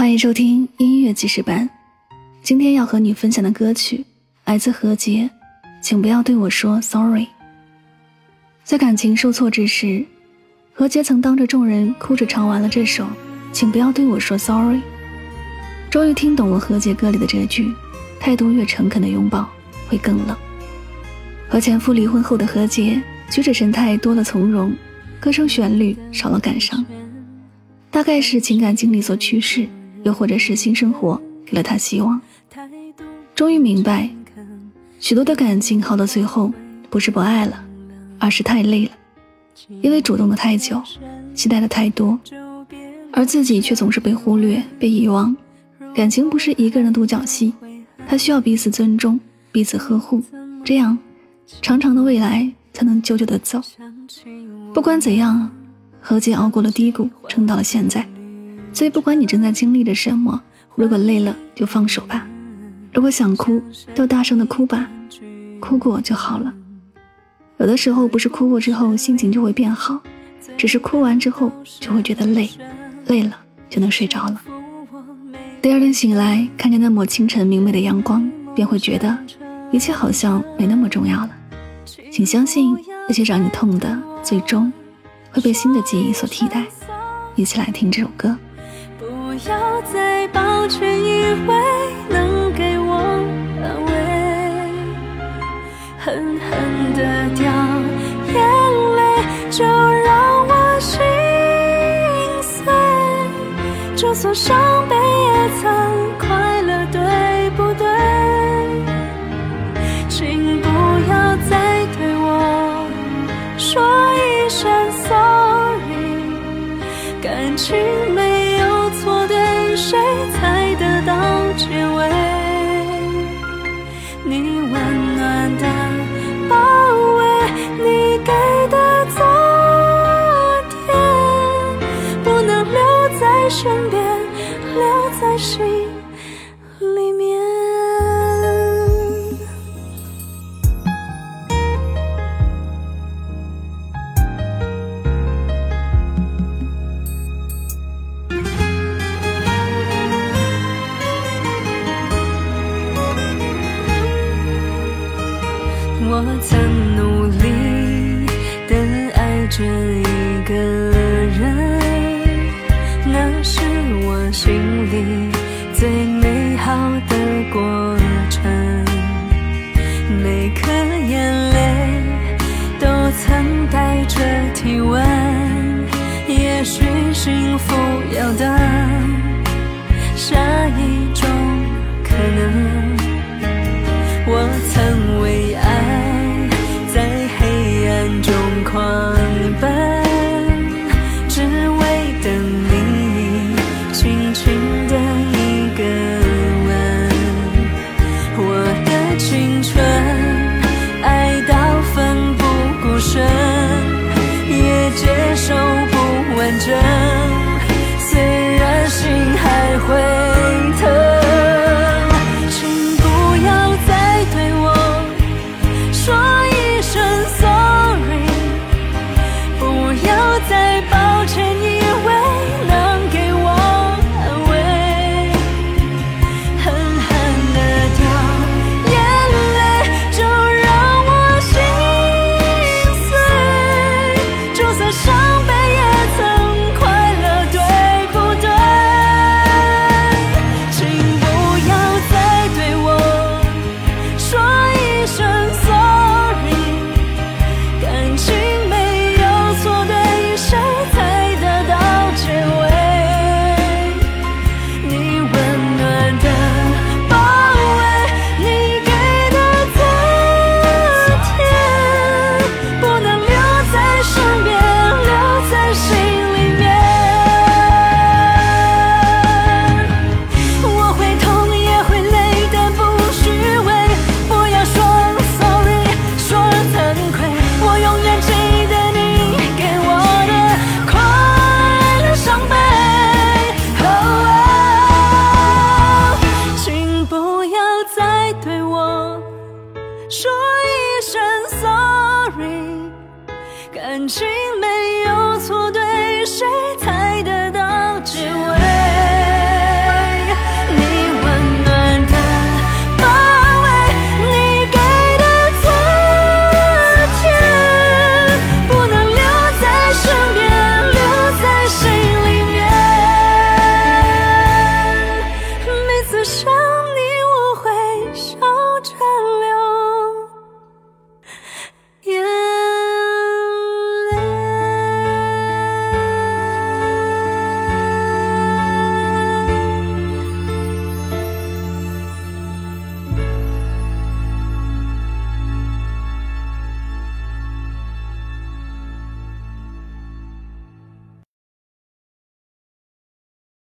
欢迎收听音乐记事版。今天要和你分享的歌曲来自何洁，请不要对我说 sorry。在感情受挫之时，何洁曾当着众人哭着唱完了这首《请不要对我说 sorry》。终于听懂了何洁歌里的这句：态度越诚恳的拥抱会更冷。和前夫离婚后的何洁，举止神态多了从容，歌声旋律少了感伤，大概是情感经历所驱使。又或者是新生活给了他希望，终于明白，许多的感情好到最后不是不爱了，而是太累了，因为主动的太久，期待的太多，而自己却总是被忽略、被遗忘。感情不是一个人的独角戏，它需要彼此尊重、彼此呵护，这样长长的未来才能久久的走。不管怎样，何洁熬过了低谷，撑到了现在。所以，不管你正在经历着什么，如果累了就放手吧；如果想哭，就大声的哭吧，哭过就好了。有的时候不是哭过之后心情就会变好，只是哭完之后就会觉得累，累了就能睡着了。第二天醒来，看见那抹清晨明媚的阳光，便会觉得一切好像没那么重要了。请相信，那些让你痛的，最终会被新的记忆所替代。一起来听这首歌。不要再抱歉，以为能给我安慰，狠狠的掉眼泪，就让我心碎。就算伤悲也曾快乐，对不对？请不要再对我说一声 sorry，感情心里面。我曾努力的爱着一个每颗眼泪都曾带着体温，也许幸福要等下一种可能。我曾为爱在黑暗中狂奔，只为等你。说一声 sorry 感情没有错对谁坦